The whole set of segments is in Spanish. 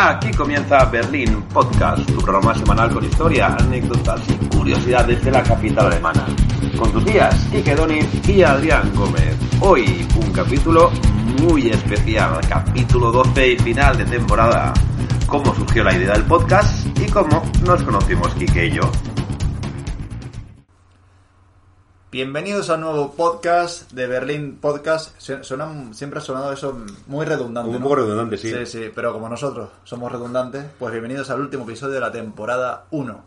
Aquí comienza Berlín Podcast, tu programa semanal con historia, anécdotas y curiosidades de la capital alemana. Con tus días, Quique Doni y Adrián Gómez. Hoy un capítulo muy especial, capítulo 12 y final de temporada. Cómo surgió la idea del podcast y cómo nos conocimos Quique y yo. Bienvenidos a un nuevo podcast de Berlín Podcast. Su- Suena, siempre ha sonado eso muy redundante. Un ¿no? poco redundante, sí. Sí, sí, pero como nosotros somos redundantes, pues bienvenidos al último episodio de la temporada 1.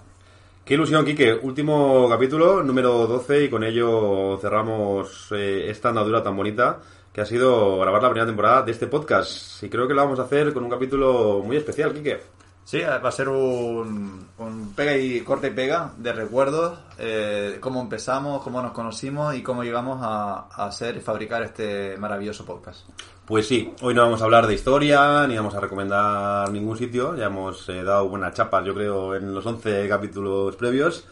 Qué ilusión, Quique. Último capítulo, número 12, y con ello cerramos eh, esta andadura tan bonita que ha sido grabar la primera temporada de este podcast. Y creo que lo vamos a hacer con un capítulo muy especial, Quique. Sí, va a ser un, un pega y corte y pega de recuerdos, eh, cómo empezamos, cómo nos conocimos y cómo llegamos a, a hacer y fabricar este maravilloso podcast. Pues sí, hoy no vamos a hablar de historia, ni vamos a recomendar ningún sitio. Ya hemos eh, dado buenas chapas, yo creo, en los 11 capítulos previos.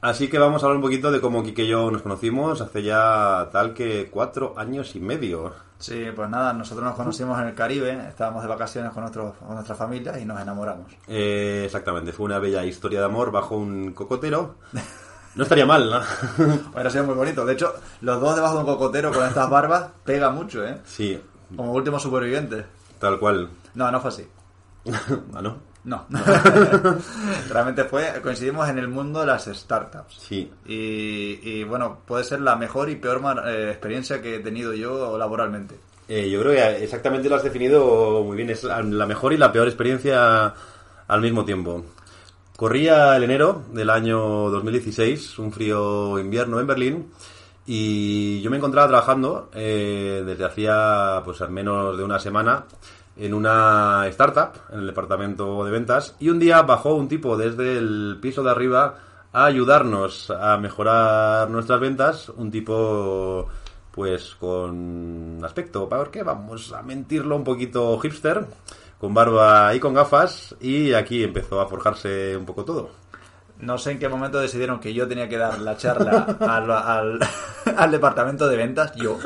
Así que vamos a hablar un poquito de cómo Quique y yo nos conocimos hace ya tal que cuatro años y medio. Sí, pues nada, nosotros nos conocimos en el Caribe, estábamos de vacaciones con, nuestros, con nuestra familia y nos enamoramos. Eh, exactamente, fue una bella historia de amor bajo un cocotero. No estaría mal, ¿no? Hubiera sido muy bonito. De hecho, los dos debajo de un cocotero con estas barbas pega mucho, ¿eh? Sí, Como últimos supervivientes. tal cual. No, no fue así. ah, ¿no? No. Realmente fue, coincidimos en el mundo de las startups. Sí. Y, y, bueno, puede ser la mejor y peor eh, experiencia que he tenido yo laboralmente. Eh, yo creo que exactamente lo has definido muy bien. Es la la mejor y la peor experiencia al mismo tiempo. Corría el enero del año 2016, un frío invierno en Berlín, y yo me encontraba trabajando eh, desde hacía pues al menos de una semana en una startup, en el departamento de ventas, y un día bajó un tipo desde el piso de arriba a ayudarnos a mejorar nuestras ventas, un tipo pues con aspecto, ¿para qué? Vamos a mentirlo un poquito hipster, con barba y con gafas, y aquí empezó a forjarse un poco todo. No sé en qué momento decidieron que yo tenía que dar la charla al, departamento de ventas, yo.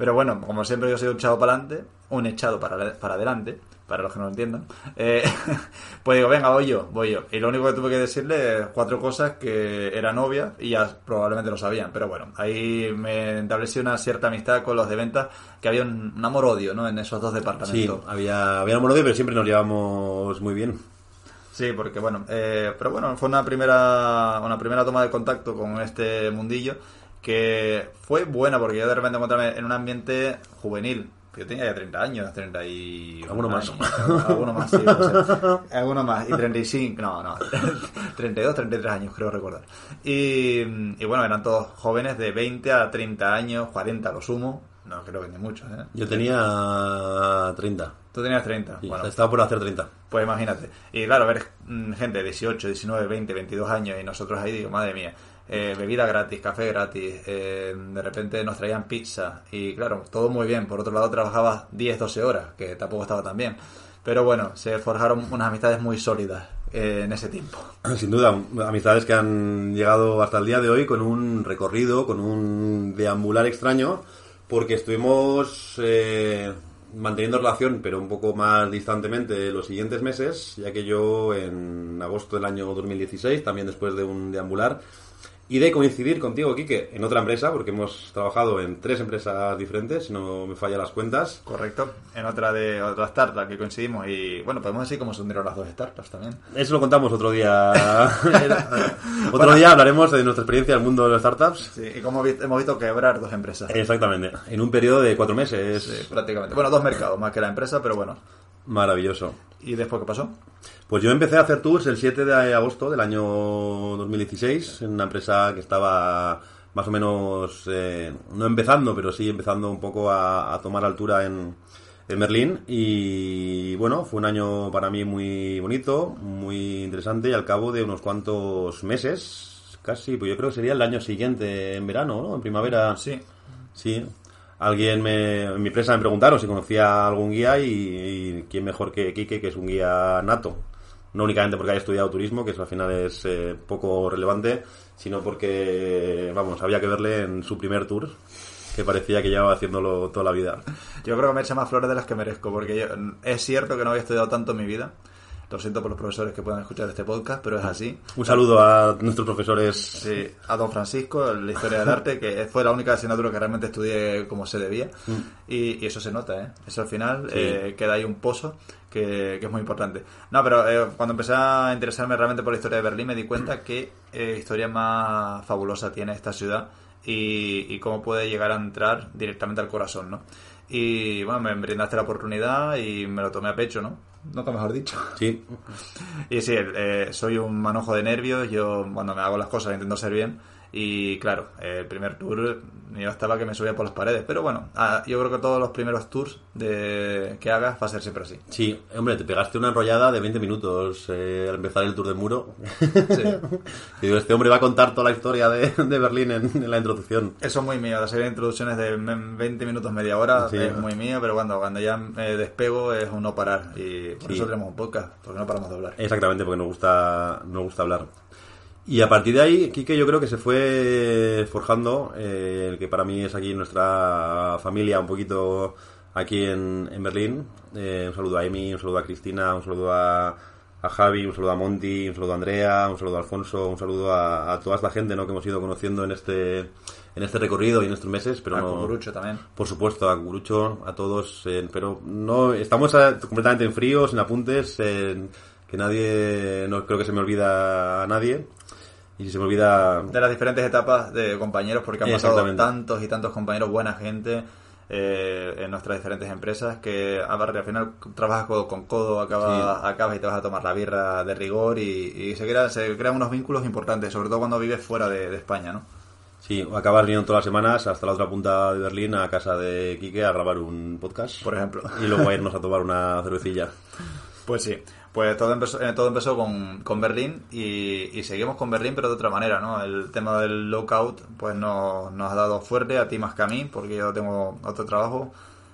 Pero bueno, como siempre yo soy un echado para adelante, un echado para, para adelante, para los que no lo entiendan. eh, pues digo, venga, voy yo, voy yo. Y lo único que tuve que decirle es cuatro cosas que eran obvias y ya probablemente lo sabían. Pero bueno, ahí me establecí una cierta amistad con los de ventas, que había un, un amor-odio, ¿no? En esos dos Sí, departamentos. había, había un pero siempre nos llevamos muy bien. Sí, porque bueno, eh, pero bueno, fue una primera, una primera toma de contacto con este mundillo que fue buena porque yo de repente encontrarme en un ambiente juvenil. Yo tenía ya 30 años, 30 y... Alguno más. años, Alguno más, sí, puede ser. Alguno más. Y 35, no, no. 32, 33 años, creo recordar. Y, y bueno, eran todos jóvenes de 20 a 30 años, 40 a lo sumo. No creo que ni muchos, ¿eh? Yo tenía 30. Tú tenías 30. Sí, bueno, Estaba por hacer 30. pues imagínate. Y claro, ver mm, gente de 18, 19, 20, 22 años y nosotros ahí digo, madre mía, eh, bebida gratis, café gratis, eh, de repente nos traían pizza y claro, todo muy bien. Por otro lado trabajabas 10, 12 horas, que tampoco estaba tan bien. Pero bueno, se forjaron unas amistades muy sólidas eh, en ese tiempo. Sin duda, amistades que han llegado hasta el día de hoy con un recorrido, con un deambular extraño, porque estuvimos eh, manteniendo relación, pero un poco más distantemente los siguientes meses, ya que yo en agosto del año 2016, también después de un deambular, y de coincidir contigo, Quique, en otra empresa, porque hemos trabajado en tres empresas diferentes, si no me falla las cuentas. Correcto. En otra de otra startup que coincidimos y bueno, podemos decir cómo se hundieron las dos startups también. Eso lo contamos otro día. otro día hablaremos de nuestra experiencia en el mundo de las startups. Sí, y cómo hemos visto quebrar dos empresas. Exactamente, en un periodo de cuatro meses. Sí, prácticamente. Bueno, dos mercados más que la empresa, pero bueno. Maravilloso. ¿Y después qué pasó? Pues yo empecé a hacer tours el 7 de agosto del año 2016 en una empresa que estaba más o menos, eh, no empezando, pero sí empezando un poco a, a tomar altura en, en Berlín. Y bueno, fue un año para mí muy bonito, muy interesante y al cabo de unos cuantos meses, casi, pues yo creo que sería el año siguiente, en verano, ¿no? En primavera. Sí. Sí. Alguien me, en mi empresa me preguntaron si conocía algún guía y, y quién mejor que Quique, que es un guía nato. No únicamente porque haya estudiado turismo, que eso al final es eh, poco relevante, sino porque, vamos, había que verle en su primer tour. que parecía que llevaba haciéndolo toda la vida. Yo creo que me echa más flores de las que merezco, porque yo- es cierto que no había estudiado tanto en mi vida. Lo siento por los profesores que puedan escuchar este podcast, pero es así. Un saludo a nuestros profesores. Sí, a Don Francisco, la historia del arte, que fue la única asignatura que realmente estudié como se debía. Y, y eso se nota, ¿eh? Eso al final Sí. eh, queda ahí un pozo que, que es muy importante. No, pero eh, cuando empecé a interesarme realmente por la historia de Berlín me di cuenta que eh, historia más fabulosa tiene esta ciudad y, y cómo puede llegar a entrar directamente al corazón, ¿no? Y bueno, me brindaste la oportunidad y me lo tomé a pecho, ¿no? Nunca mejor dicho. Sí, Y sí, eh, soy un manojo de nervios, yo cuando me hago las cosas intento ser bien y claro, el primer tour yo estaba que me subía por las paredes, pero bueno, ah, yo creo que todos los primeros tours de, que hagas va a ser siempre así. sí. Hombre, te pegaste una enrollada de 20 minutos eh, al empezar el tour de muro. Sí. Y digo, este hombre va a contar toda la historia de, de Berlín en, en la introducción. Eso es muy mío, la serie de introducciones de me- 20 minutos, media hora Sí. es muy mío, pero cuando, cuando ya me despego es un no parar y por Sí. eso tenemos un podcast, porque no paramos de hablar. Exactamente, porque nos gusta, nos gusta hablar. Y a partir de ahí, Quique yo creo que se fue forjando, eh, el que para mí es aquí nuestra familia, un poquito aquí en, en Berlín. Eh, un saludo a Emi, un saludo a Cristina, un saludo a, a Javi, un saludo a Monty, un saludo a Andrea, un saludo a Alfonso, un saludo a, a toda esta gente ¿no? que hemos ido conociendo en este, en este recorrido y en estos meses. Pero A no, Cucurucho también. por supuesto, a Gurucho, a todos, eh, pero no estamos completamente en frío, sin apuntes, que nadie, no creo que se me olvida a nadie. Y se me olvida, de las diferentes etapas de compañeros, porque han pasado tantos y tantos compañeros, buena gente eh, en nuestras diferentes empresas, que al final trabajas codo con codo, acabas, acabas y te vas a tomar la birra de rigor y, y se, crea- se crean unos vínculos importantes, sobre todo cuando vives fuera de, de España, ¿no? sí, acabar viniendo todas las semanas hasta la otra punta de Berlín a casa de Quique a grabar un podcast. Por ejemplo. Y luego a irnos a tomar una cervecilla. Pues sí, pues todo empezó, eh, todo empezó con, con Berlín y, y seguimos con Berlín, pero de otra manera, ¿no? El tema del lockout, pues no, nos ha dado fuerte, a ti más que a mí, porque yo tengo otro trabajo,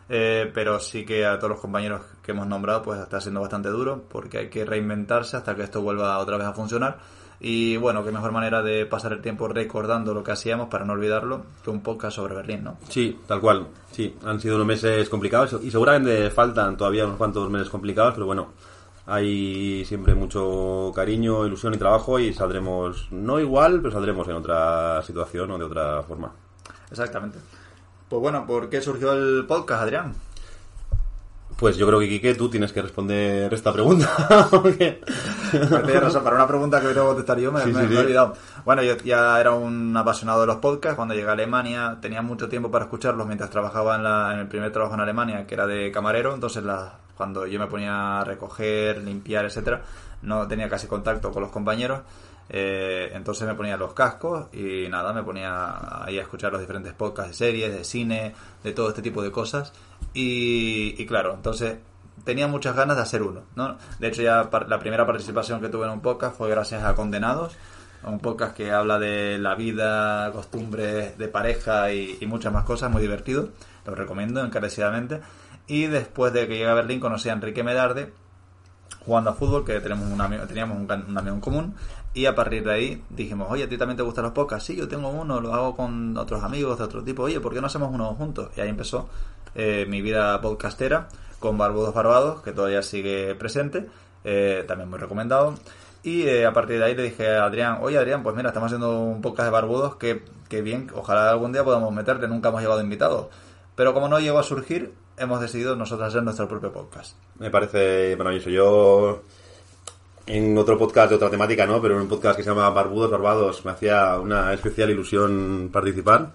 eh, pero sí que a todos los compañeros que hemos nombrado, pues está siendo bastante duro, porque hay que reinventarse hasta que esto vuelva otra vez a funcionar. Y bueno, qué mejor manera de pasar el tiempo recordando lo que hacíamos para no olvidarlo que un podcast sobre Berlín, ¿no? Sí, tal cual. Sí, han sido unos meses complicados y seguramente faltan todavía unos cuantos meses complicados, pero bueno, hay siempre mucho cariño, ilusión y trabajo y saldremos, no igual, pero saldremos en otra situación o de otra forma. Exactamente. Pues bueno, ¿por qué surgió el podcast, Adrián? Pues yo creo que, Quique, tú tienes que responder esta pregunta. porque- razón, para una pregunta que tengo que contestar yo me, Sí, me- sí, me he olvidado. Bueno, yo ya era un apasionado de los podcasts. Cuando llegué a Alemania tenía mucho tiempo para escucharlos mientras trabajaba en, la- en el primer trabajo en Alemania, que era de camarero. Entonces, la- cuando yo me ponía a recoger, limpiar, etcétera, no tenía casi contacto con los compañeros. Eh, entonces me ponía los cascos y nada, me ponía ahí a escuchar los diferentes podcasts de series, de cine, de todo este tipo de cosas. Y, y claro, entonces tenía muchas ganas de hacer uno. ¿no? De hecho, ya la primera participación que tuve en un podcast fue gracias a Condenados, un podcast que habla de la vida, costumbres de pareja y, y muchas más cosas, muy divertido. Lo recomiendo encarecidamente. Y después de que llegué a Berlín conocí a Enrique Medarde, jugando a fútbol, que tenemos un amigo, teníamos un, amigo en común, y a partir de ahí dijimos, oye, ¿a ti también te gustan los podcasts? Sí, yo tengo uno, lo hago con otros amigos de otro tipo, oye, ¿por qué no hacemos uno juntos? Y ahí empezó eh, mi vida podcastera con Barbudos Barbados, que todavía sigue presente, eh, también muy recomendado. Y eh, a partir de ahí le dije a Adrián, oye Adrián, pues mira, estamos haciendo un podcast de Barbudos, que, que bien, ojalá algún día podamos meterte, nunca hemos llevado invitados. Pero como no llegó a surgir, hemos decidido nosotros hacer nuestro propio podcast. Me parece maravilloso. Yo, en otro podcast de otra temática, ¿no? Pero en un podcast que se llama Barbudos Barbados, me hacía una especial ilusión participar.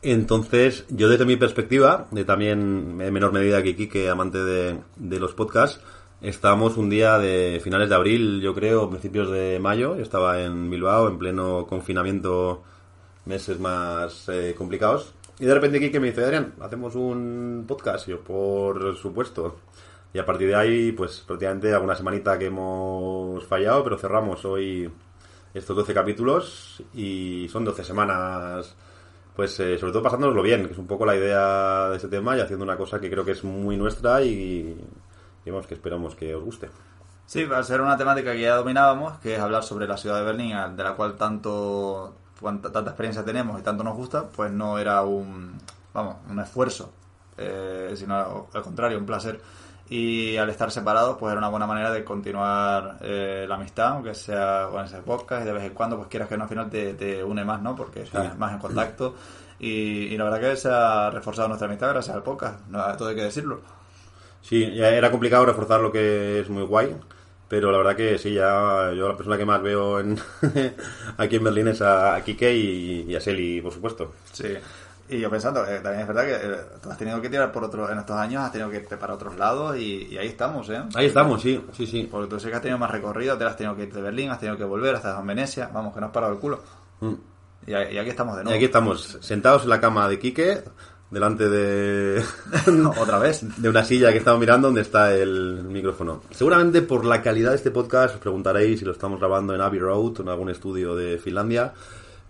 Entonces, yo desde mi perspectiva, de también en menor medida que Kike, amante de, de los podcasts, estábamos un día de finales de abril, yo creo, principios de mayo. Yo estaba en Bilbao, en pleno confinamiento, meses más eh, complicados. Y de repente Kike me dice, Adrián, hacemos un podcast. Yo, por supuesto. Y a partir de ahí, pues prácticamente alguna semanita que hemos fallado, pero cerramos hoy estos 12 capítulos y son 12 semanas, pues eh, sobre todo pasándonoslo bien, que es un poco la idea de este tema y haciendo una cosa que creo que es muy nuestra y, y vamos, que esperamos que os guste. Sí, va a ser una temática que ya dominábamos, que es hablar sobre la ciudad de Berlín, de la cual tanto cuanta- tanta experiencia tenemos y tanto nos gusta, pues no era un vamos, un esfuerzo, eh, sino al contrario, un placer. Y al estar separados, pues era una buena manera de continuar eh, la amistad, aunque sea con ese podcast, y de vez en cuando, pues quieras que no, al final te, te une más, ¿no? Porque estás más en contacto. Y, y la verdad que se ha reforzado nuestra amistad gracias al podcast, no, todo hay que decirlo. Sí, ya era complicado reforzar lo que es muy guay, pero la verdad que sí, ya yo la persona que más veo en, aquí en Berlín es a, Kike y, y a Seli, por supuesto. Sí. Y yo pensando, eh, también es verdad que eh, has tenido que tirar por otro, en estos años has tenido que irte para otros lados y, y ahí estamos, ¿eh? Ahí estamos, sí, sí, sí. Porque tú sí que has tenido más recorrido, te has tenido que ir de Berlín, has tenido que volver, has estado en Venecia, vamos, que no has parado el culo. Mm. Y, y aquí estamos de Y nuevo. aquí estamos, sentados en la cama de Quique, delante de, Otra vez. de una silla que estamos mirando donde está el micrófono. Seguramente por la calidad de este podcast os preguntaréis si lo estamos grabando en Abbey Road en algún estudio de Finlandia.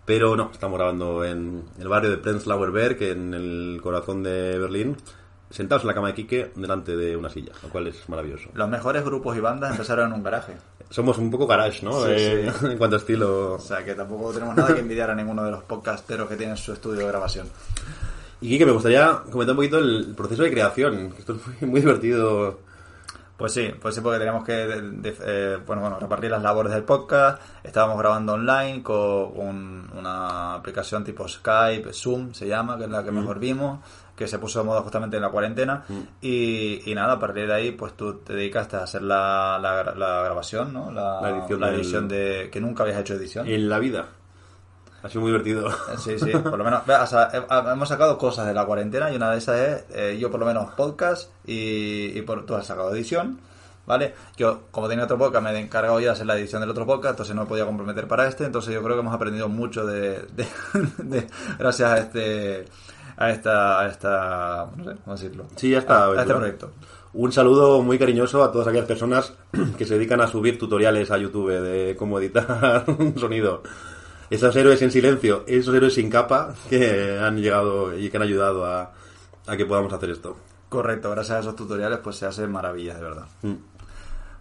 Pero no, estamos grabando en el barrio de Prenzlauer Berg, en el corazón de Berlín, sentados en la cama de Quique delante de una silla, lo cual es maravilloso. Los mejores grupos y bandas empezaron en un garaje. Somos un poco garage, ¿no? Sí, Eh, sí. en cuanto a estilo. O sea que tampoco tenemos nada que envidiar a ninguno de los podcasteros que tienen su estudio de grabación. Y Quique, me gustaría comentar un poquito el proceso de creación. que Esto es muy, divertido. Pues sí, pues sí, porque teníamos que de- de- eh, bueno, bueno, repartir las labores del podcast. Estábamos grabando online con un- una aplicación tipo Skype, Zoom se llama, que es la que mejor vimos, que se puso de moda justamente en la cuarentena. Y, y nada, a partir de ahí, pues tú te dedicaste a hacer la, la, gra- la grabación, ¿no? La, La edición la del- edición de... que nunca habías hecho edición. En la vida. Ha sido muy divertido. Sí, sí, por lo menos. o sea, hemos sacado cosas de la cuarentena y una de esas es eh, yo, por lo menos, podcast y, y por, tú has sacado edición, ¿vale? Yo, como tenía otro podcast, me he encargado ya de hacer la edición del otro podcast, entonces no me podía comprometer para este. Entonces, yo creo que hemos aprendido mucho de, de- de- gracias a este. A esta, a esta, no sé cómo decirlo. Sí, ya está. A, a este proyecto. Un saludo muy cariñoso a todas aquellas personas que se dedican a subir tutoriales a YouTube de cómo editar un sonido. Esos héroes en silencio, esos héroes sin capa que han llegado y que han ayudado a, a que podamos hacer esto. Correcto, gracias a esos tutoriales, pues se hacen maravillas, de verdad. Mm.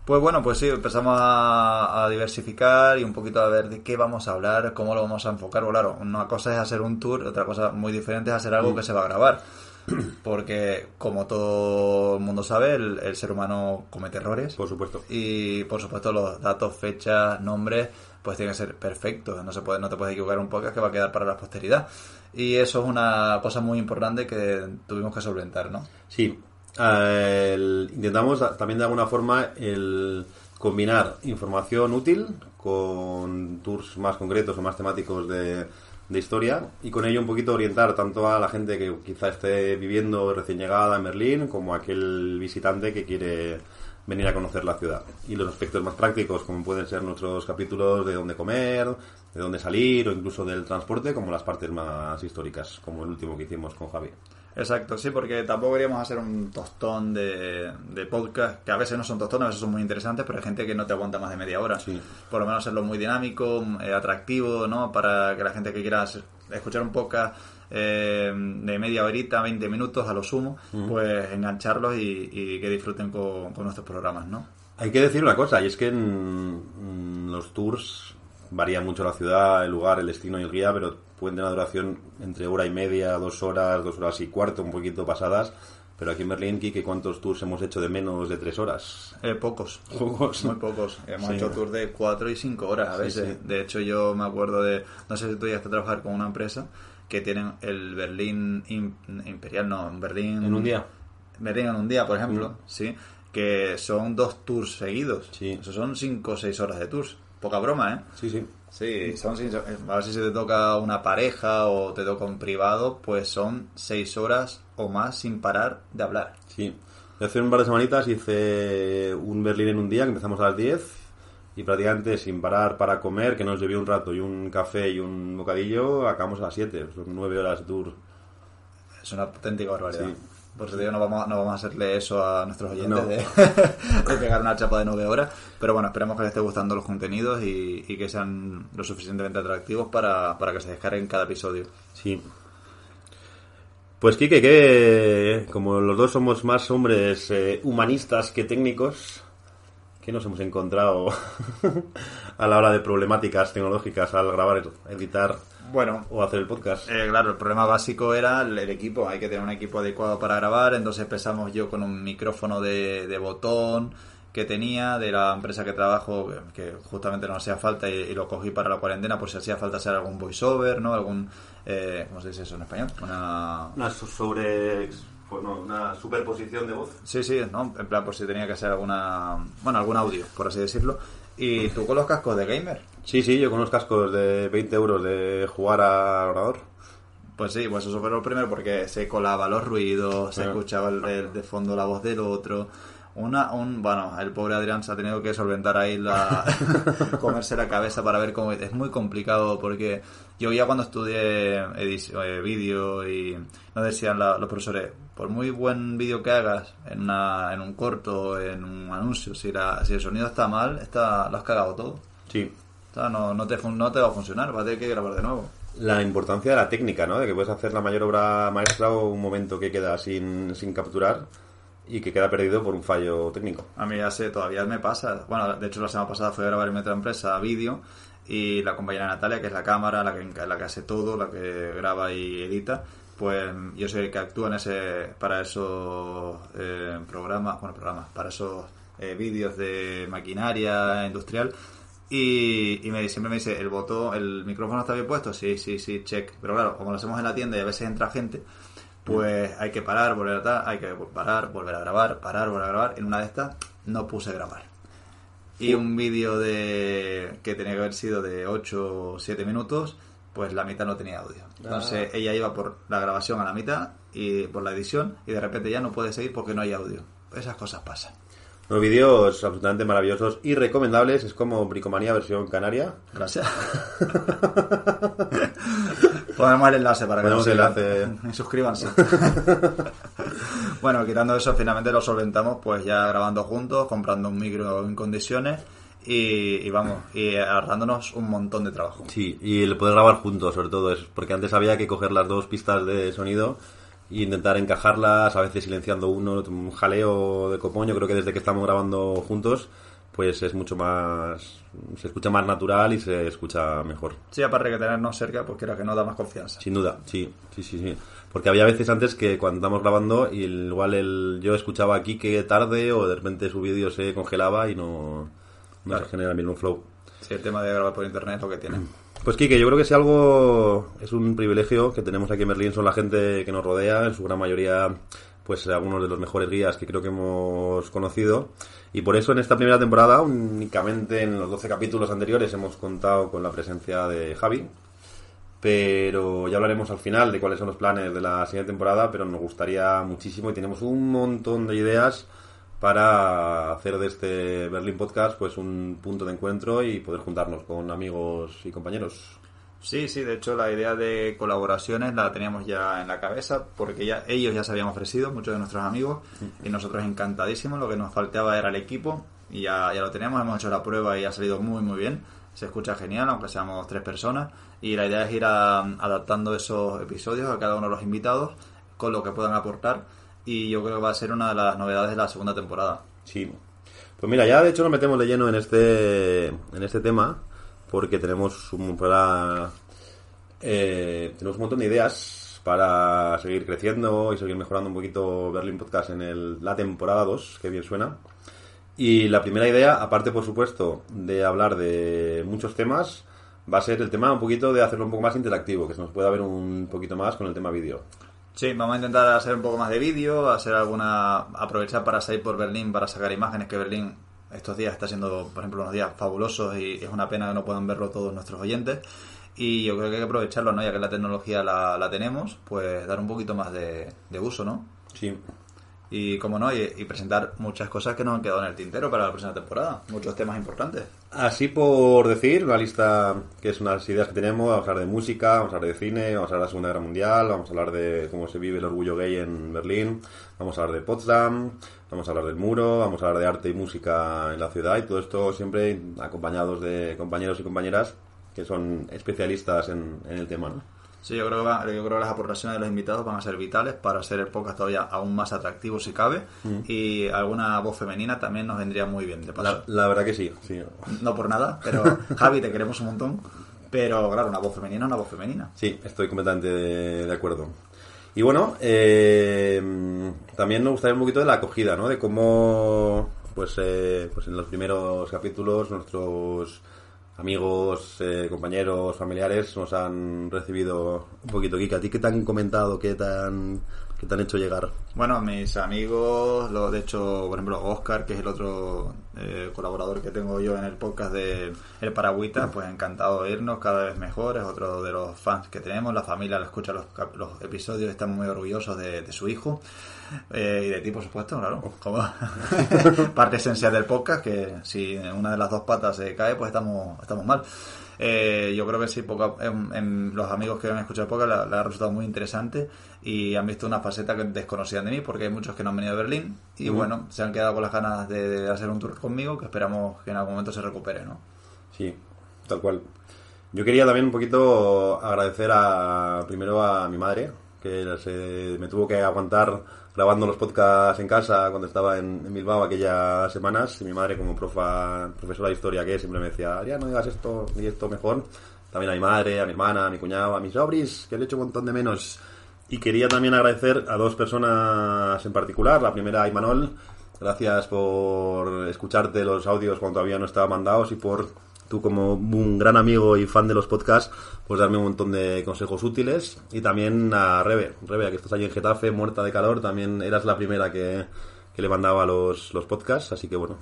Pues bueno, pues sí, empezamos a, a diversificar y un poquito a ver de qué vamos a hablar, cómo lo vamos a enfocar. Bueno, claro, una cosa es hacer un tour, otra cosa muy diferente es hacer algo que se va a grabar. Porque, como todo el mundo sabe, el, el ser humano comete errores. Por supuesto. Y por supuesto los datos, fechas, nombres, pues tienen que ser perfectos. No se puede, no te puedes equivocar un podcast que va a quedar para la posteridad. Y eso es una cosa muy importante que tuvimos que solventar, ¿no? Sí, eh, el- intentamos también de alguna forma el combinar información útil con tours más concretos o más temáticos de, de historia y con ello un poquito orientar tanto a la gente que quizá esté viviendo recién llegada en Berlín como a aquel visitante que quiere venir a conocer la ciudad. Y los aspectos más prácticos como pueden ser nuestros capítulos de dónde comer, de dónde salir o incluso del transporte como las partes más históricas como el último que hicimos con Javi. Exacto, sí, porque tampoco queríamos hacer un tostón de, de podcast, que a veces no son tostones, a veces son muy interesantes, pero hay gente que no te aguanta más de media hora. Sí. Por lo menos hacerlo muy dinámico, eh, atractivo, ¿no? Para que la gente que quiera escuchar un podcast eh, de media horita, 20 minutos a lo sumo, pues engancharlos y, y que disfruten con, con nuestros programas, ¿no? Hay que decir una cosa, y es que en, los tours varía mucho la ciudad, el lugar, el destino y el guía, pero pueden tener una duración entre hora y media, dos horas, dos horas y cuarto, un poquito pasadas. Pero aquí en Berlín, Kike, ¿cuántos tours hemos hecho de menos de tres horas? Eh, pocos. Pocos. Muy pocos. Hemos Sí. hecho tours de 4 y 5 horas a Sí, veces. sí. De hecho, yo me acuerdo de. No sé si tú llegaste a trabajar con una empresa que tienen el Berlín Im- Imperial, no, Berlín. ¿En un día? Berlín en un día, por ejemplo, Mm. sí. Que son dos tours seguidos. Sí. Eso son 5 o 6 horas de tours. Poca broma, ¿eh? Sí, sí. Sí, son seis- a ver si se te toca una pareja o te toca un privado, pues son 6 horas o más sin parar de hablar. Sí. Hace un par de semanitas hice un Berlín en un día, que empezamos a las 10 y prácticamente sin parar para comer, que nos llevé un rato y un café y un bocadillo, acabamos a las 7. Son 9 horas de tour. Es una auténtica barbaridad. Sí. Por eso digo, no vamos, no vamos a hacerle eso a nuestros oyentes No. de, de pegar una chapa de nueve horas. Pero bueno, esperemos que les esté gustando los contenidos y, y que sean lo suficientemente atractivos para, para que se descarguen cada episodio. Sí. Pues Kike, que como los dos somos más hombres eh, humanistas que técnicos, ¿Qué nos hemos encontrado a la hora de problemáticas tecnológicas al grabar, editar Bueno, o hacer el podcast? Eh, claro, el problema básico era el, el equipo. Hay que tener un equipo adecuado para grabar. Entonces empezamos yo con un micrófono de, de botón que tenía de la empresa que trabajo, que, que justamente no hacía falta y, y lo cogí para la cuarentena por si hacía falta hacer algún voiceover, ¿no? Algún, eh, ¿cómo se dice eso en español? Una... Una sobre... Bueno, una superposición de voz. Sí, sí, ¿no? En plan por si tenía que hacer alguna, bueno, algún audio, por así decirlo. Y tú con los cascos de gamer. Sí, sí, yo con unos cascos de 20 euros de jugar a ordenador. Pues sí, pues eso fue lo primero porque se colaba los ruidos, se escuchaba el, el- de fondo la voz del otro. Una, un, bueno, el pobre Adrián se ha tenido que solventar ahí la, comerse la cabeza para ver cómo es muy complicado porque yo ya cuando estudié edición, eh, vídeo y nos decían la- los profesores, por muy buen vídeo que hagas en, una, en un corto, en un anuncio, si, la, si el sonido está mal, está, lo has cagado todo. Sí. O sea, no, no, te, no te va a funcionar, vas a tener que grabar de nuevo. La importancia de la técnica, ¿no? De que puedes hacer la mayor obra maestra o un momento que queda sin, sin capturar y que queda perdido por un fallo técnico. A mí hace, todavía me pasa. Bueno, de hecho la semana pasada fui a grabar en otra empresa vídeo y la compañera Natalia, que es la cámara, la que, la que hace todo, la que graba y edita, pues yo soy el que actúa en ese, para esos eh, programas, bueno, programas, para esos eh, vídeos de maquinaria industrial. Y, y me, siempre me dice, ¿el botón, el micrófono está bien puesto? Sí, sí, sí, check. Pero claro, como lo hacemos en la tienda y a veces entra gente, pues hay que parar, volver a tal, hay que parar, volver a grabar, parar, volver a grabar. En una de estas no puse grabar. Y un vídeo de que tenía que haber sido de 8 o 7 minutos, pues la mitad no tenía audio. Entonces ella iba por la grabación a la mitad y por la edición y de repente ya no puede seguir porque no hay audio. Esas cosas pasan. Los vídeos absolutamente maravillosos y recomendables. Es como Bricomanía versión canaria. Gracias. Ponemos el enlace para que nos enlace. Y suscríbanse. bueno, quitando eso, finalmente lo solventamos pues ya grabando juntos, comprando un micro en condiciones y, y vamos, y ahorrándonos un montón de trabajo. Sí, y el poder grabar juntos, sobre todo, es porque antes había que coger las dos pistas de sonido e intentar encajarlas, a veces silenciando uno, un jaleo de copón. Yo creo que desde que estamos grabando juntos, pues es mucho más. se escucha más natural y se escucha mejor. Sí, aparte que tenernos cerca, pues quiera que no da más confianza. Sin duda, sí, sí, sí, sí. Porque había veces antes que cuando estamos grabando, y igual el, yo escuchaba aquí que tarde o de repente su vídeo se congelaba y no, no Claro. se genera el mismo flow. Sí, el tema de grabar por internet es lo que tiene. Pues Kike, yo creo que si algo es un privilegio que tenemos aquí en Berlín son la gente que nos rodea, en su gran mayoría pues algunos de los mejores guías que creo que hemos conocido. Y por eso en esta primera temporada únicamente en los 12 capítulos anteriores hemos contado con la presencia de Javi. Pero ya hablaremos al final de cuáles son los planes de la siguiente temporada pero nos gustaría muchísimo y tenemos un montón de ideas para hacer de este Berlín Podcast pues un punto de encuentro y poder juntarnos con amigos y compañeros. Sí, sí, de hecho la idea de colaboraciones la teníamos ya en la cabeza porque ya ellos ya se habían ofrecido, muchos de nuestros amigos, y nosotros encantadísimos, lo que nos faltaba era el equipo y ya, ya lo teníamos, hemos hecho la prueba y ha salido muy muy bien, se escucha genial, aunque seamos tres personas, y la idea es ir a- adaptando esos episodios a cada uno de los invitados con lo que puedan aportar y yo creo que va a ser una de las novedades de la segunda temporada. Sí. Pues mira, ya de hecho nos metemos de lleno en este en este tema porque tenemos un para, eh, tenemos un montón de ideas para seguir creciendo y seguir mejorando un poquito Berlin Podcast en el, la temporada 2, que bien suena. Y la primera idea, aparte por supuesto de hablar de muchos temas, va a ser el tema un poquito de hacerlo un poco más interactivo, que se nos pueda ver un poquito más con el tema vídeo. Sí, vamos a intentar hacer un poco más de vídeo, hacer alguna. aprovechar para salir por Berlín, para sacar imágenes, que Berlín estos días está siendo, por ejemplo, unos días fabulosos y es una pena que no puedan verlo todos nuestros oyentes. Y yo creo que hay que aprovecharlo, ¿no? Ya que la tecnología la, la tenemos, pues dar un poquito más de, de uso, ¿no? Sí. Y, como no, y, y presentar muchas cosas que nos han quedado en el tintero para la próxima temporada. Muchos temas importantes. Así por decir, una lista que es unas ideas que tenemos, vamos a hablar de música, vamos a hablar de cine, vamos a hablar de la Segunda Guerra Mundial, vamos a hablar de cómo se vive el orgullo gay en Berlín, vamos a hablar de Potsdam, vamos a hablar del muro, vamos a hablar de arte y música en la ciudad y todo esto siempre acompañados de compañeros y compañeras que son especialistas en, en el tema, ¿no? Sí, yo creo, que va- yo creo que las aportaciones de los invitados van a ser vitales para hacer el podcast todavía aún más atractivo si cabe. Y alguna voz femenina también nos vendría muy bien, de paso. La, la verdad que sí, sí. No por nada, pero Javi, te queremos un montón. Pero claro, una voz femenina, una voz femenina. Sí, estoy completamente de, de acuerdo. Y bueno, eh, también nos gustaría un poquito de la acogida, ¿no? De cómo, pues, eh, pues en los primeros capítulos nuestros amigos, eh, compañeros, familiares nos han recibido un poquito. Kika, ¿a ti qué te han comentado? ¿Qué te qué te han hecho llegar? Bueno, mis amigos, lo, de hecho, por ejemplo, Oscar, que es el otro eh, colaborador que tengo yo en el podcast de El Paragüita, pues encantado de irnos, cada vez mejor, es otro de los fans que tenemos, la familia lo escucha los, los episodios, estamos muy orgullosos de, de su hijo eh, y de ti, por supuesto, claro, como parte esencial del podcast, que si una de las dos patas se cae, pues estamos, estamos mal. Eh, yo creo que sí, poco a- en, en los amigos que han escuchado podcast le, le ha resultado muy interesante y han visto una faceta que desconocían de mí porque hay muchos que no han venido a Berlín y bueno, se han quedado con las ganas de, de hacer un tour conmigo que esperamos que en algún momento se recupere, ¿no? Sí, tal cual. Yo quería también un poquito agradecer a primero a mi madre, que se- me tuvo que aguantar grabando los podcasts en casa cuando estaba en, en Bilbao aquellas semanas. Y mi madre, como profa, profesora de historia que siempre me decía, ya no digas esto ni esto mejor. También a mi madre, a mi hermana, a mi cuñado, a mis sobris, que le he hecho un montón de menos. Y quería también agradecer a dos personas en particular. La primera, Imanol. Gracias por escucharte los audios cuando todavía no estaban mandados y por tú como un gran amigo y fan de los podcasts, pues darme un montón de consejos útiles. Y también a Rebe, Rebe, que estás allí en Getafe, muerta de calor, también eras la primera que, que le mandaba los, los podcasts. Así que bueno,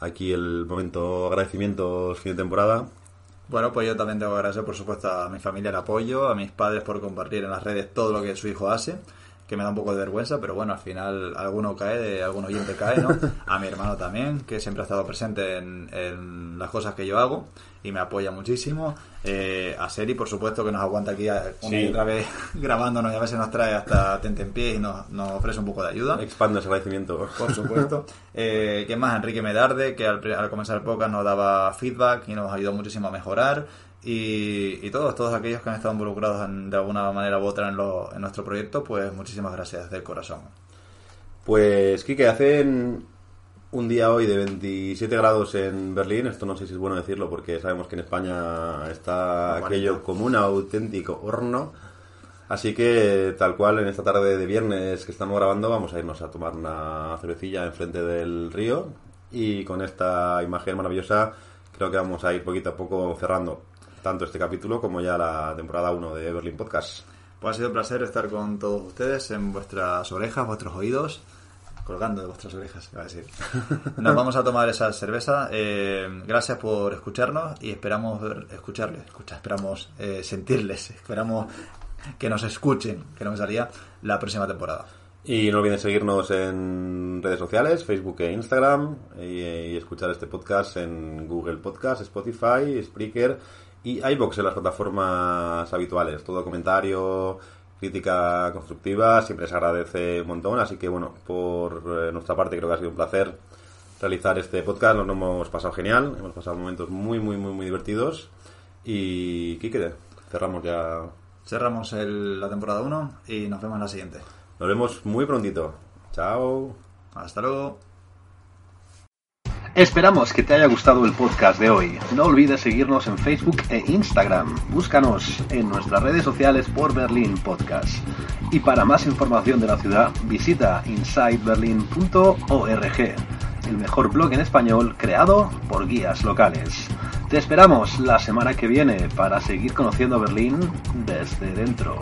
aquí el momento agradecimientos fin de temporada. Bueno, pues yo también tengo que agradecer, por supuesto, a mi familia el apoyo, a mis padres por compartir en las redes todo lo que su hijo hace, que me da un poco de vergüenza, pero bueno, al final alguno cae, de algún oyente cae, ¿no? A mi hermano también, que siempre ha estado presente en, en las cosas que yo hago y me apoya muchísimo. Eh, a Seri, por supuesto, que nos aguanta aquí a- una Sí. y otra vez grabándonos y a veces nos trae hasta Tentempié y nos, nos ofrece un poco de ayuda. Expando ese agradecimiento. Por supuesto. Eh, ¿Quién más? Enrique Medarde, que al, al comenzar el podcast nos daba feedback y nos ayudó muchísimo a mejorar. Y, y todos, todos aquellos que han estado involucrados en- de alguna manera u otra en, lo- en nuestro proyecto, pues muchísimas gracias del corazón. Pues, Kike, hacen un día hoy de 27 grados en Berlín. Esto no sé si es bueno decirlo porque sabemos que en España está aquello como un auténtico horno. Así que, tal cual, en esta tarde de viernes que estamos grabando, vamos a irnos a tomar una cervecilla enfrente del río. Y con esta imagen maravillosa, creo que vamos a ir poquito a poco cerrando tanto este capítulo como ya la temporada 1 de Berlín Podcast. Pues ha sido un placer estar con todos ustedes en vuestras orejas, vuestros oídos, colgando de vuestras orejas, iba a decir. Nos vamos a tomar esa cerveza. eh, gracias por escucharnos y esperamos escucharles, escucha, esperamos eh, sentirles, esperamos que nos escuchen, que no me salía, la próxima temporada. Y no olviden seguirnos en redes sociales, Facebook e Instagram, y, y escuchar este podcast en Google Podcast, Spotify, Spreaker y iBox en las plataformas habituales. Todo comentario, crítica constructiva, siempre se agradece un montón. Así que, bueno, por eh, nuestra parte creo que ha sido un placer realizar este podcast. Nos lo hemos pasado genial, hemos pasado momentos muy, muy, muy, muy divertidos. Y, Kike, cerramos ya. Cerramos el- la temporada 1 y nos vemos en la siguiente. Nos vemos muy prontito. Chao. Hasta luego. Esperamos que te haya gustado el podcast de hoy. No olvides seguirnos en Facebook e Instagram. Búscanos en nuestras redes sociales por Berlín Podcast. Y para más información de la ciudad, visita insideberlin.org, el mejor blog en español creado por guías locales. Te esperamos la semana que viene para seguir conociendo Berlín desde dentro.